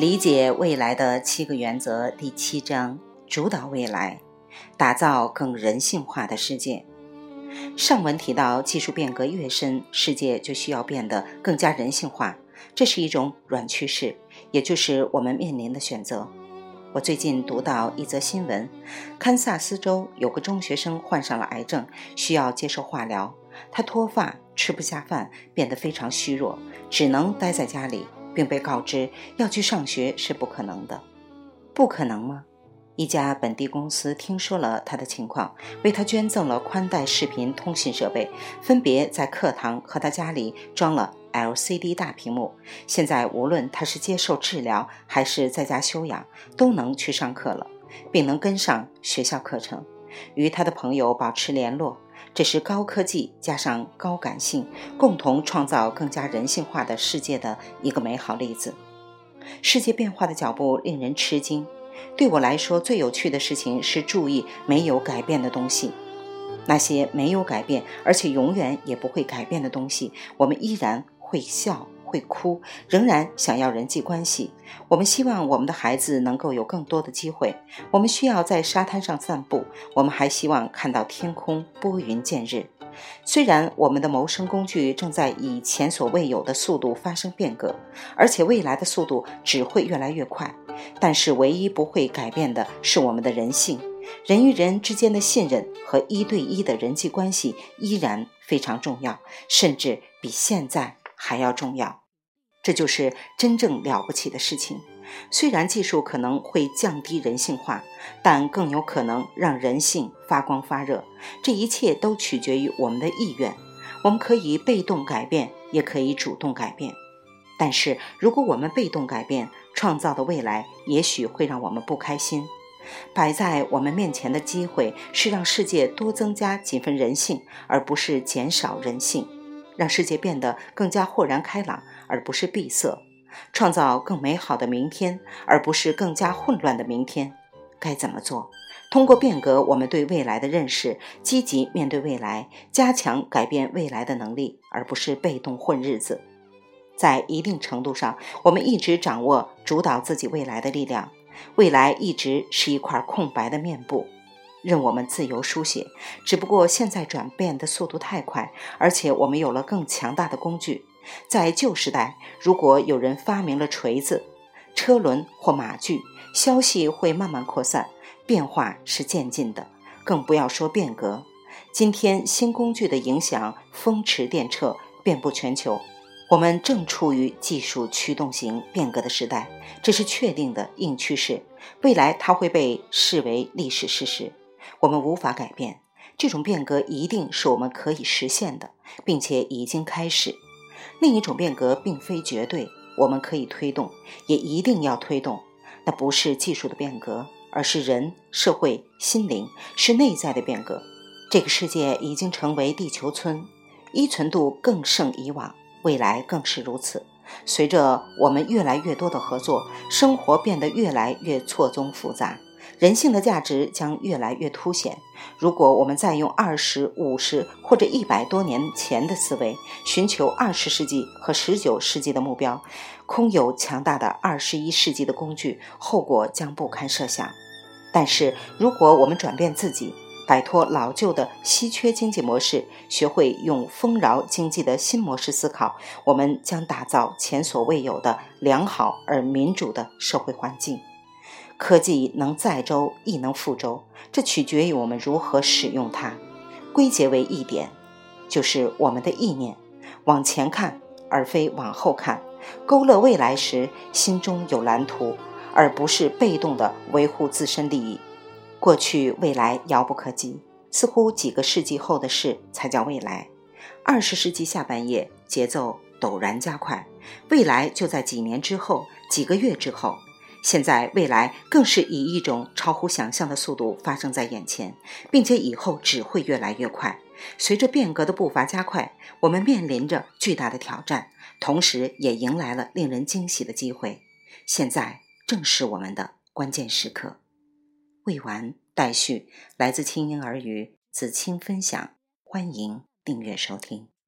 理解未来的七个原则第七章：主导未来，打造更人性化的世界。上文提到，技术变革越深，世界就需要变得更加人性化，这是一种软趋势，也就是我们面临的选择。我最近读到一则新闻，堪萨斯州有个中学生患上了癌症，需要接受化疗。他脱发，吃不下饭，变得非常虚弱，只能待在家里。并被告知要去上学是不可能的，不可能吗？一家本地公司听说了他的情况，为他捐赠了宽带视频通信设备，分别在课堂和他家里装了 LCD 大屏幕。现在无论他是接受治疗还是在家休养，都能去上课了，并能跟上学校课程，与他的朋友保持联络。这是高科技加上高感性，共同创造更加人性化的世界的一个美好例子。世界变化的脚步令人吃惊。对我来说，最有趣的事情是注意没有改变的东西。那些没有改变，而且永远也不会改变的东西，我们依然会笑。会哭，仍然想要人际关系。我们希望我们的孩子能够有更多的机会。我们需要在沙滩上散步。我们还希望看到天空拨云见日。虽然我们的谋生工具正在以前所未有的速度发生变革，而且未来的速度只会越来越快，但是唯一不会改变的是我们的人性。人与人之间的信任和一对一的人际关系依然非常重要，甚至比现在还要重要。这就是真正了不起的事情。虽然技术可能会降低人性化，但更有可能让人性发光发热。这一切都取决于我们的意愿。我们可以被动改变，也可以主动改变。但是，如果我们被动改变，创造的未来也许会让我们不开心。摆在我们面前的机会是让世界多增加几分人性，而不是减少人性。让世界变得更加豁然开朗，而不是闭塞；创造更美好的明天，而不是更加混乱的明天。该怎么做？通过变革我们对未来的认识，积极面对未来，加强改变未来的能力，而不是被动混日子。在一定程度上，我们一直掌握主导自己未来的力量。未来一直是一块空白的面部。任我们自由书写，只不过现在转变的速度太快，而且我们有了更强大的工具。在旧时代，如果有人发明了锤子、车轮或马具，消息会慢慢扩散，变化是渐进的，更不要说变革。今天新工具的影响风驰电掣，遍布全球。我们正处于技术驱动型变革的时代，这是确定的硬趋势。未来它会被视为历史事实。我们无法改变这种变革，一定是我们可以实现的，并且已经开始。另一种变革并非绝对，我们可以推动，也一定要推动。那不是技术的变革，而是人、社会、心灵，是内在的变革。这个世界已经成为地球村，依存度更胜以往，未来更是如此。随着我们越来越多的合作，生活变得越来越错综复杂。人性的价值将越来越凸显。如果我们再用二十五十或者一百多年前的思维寻求二十世纪和十九世纪的目标，空有强大的二十一世纪的工具，后果将不堪设想。但是，如果我们转变自己，摆脱老旧的稀缺经济模式，学会用丰饶经济的新模式思考，我们将打造前所未有的良好而民主的社会环境。科技能载舟亦能覆舟，这取决于我们如何使用它。归结为一点，就是我们的意念往前看，而非往后看。勾勒未来时，心中有蓝图，而不是被动的维护自身利益。过去、未来遥不可及，似乎几个世纪后的事才叫未来。二十世纪下半叶，节奏陡然加快，未来就在几年之后，几个月之后。现在，未来更是以一种超乎想象的速度发生在眼前，并且以后只会越来越快。随着变革的步伐加快，我们面临着巨大的挑战，同时也迎来了令人惊喜的机会。现在正是我们的关键时刻。未完待续，来自清音儿语子清分享，欢迎订阅收听。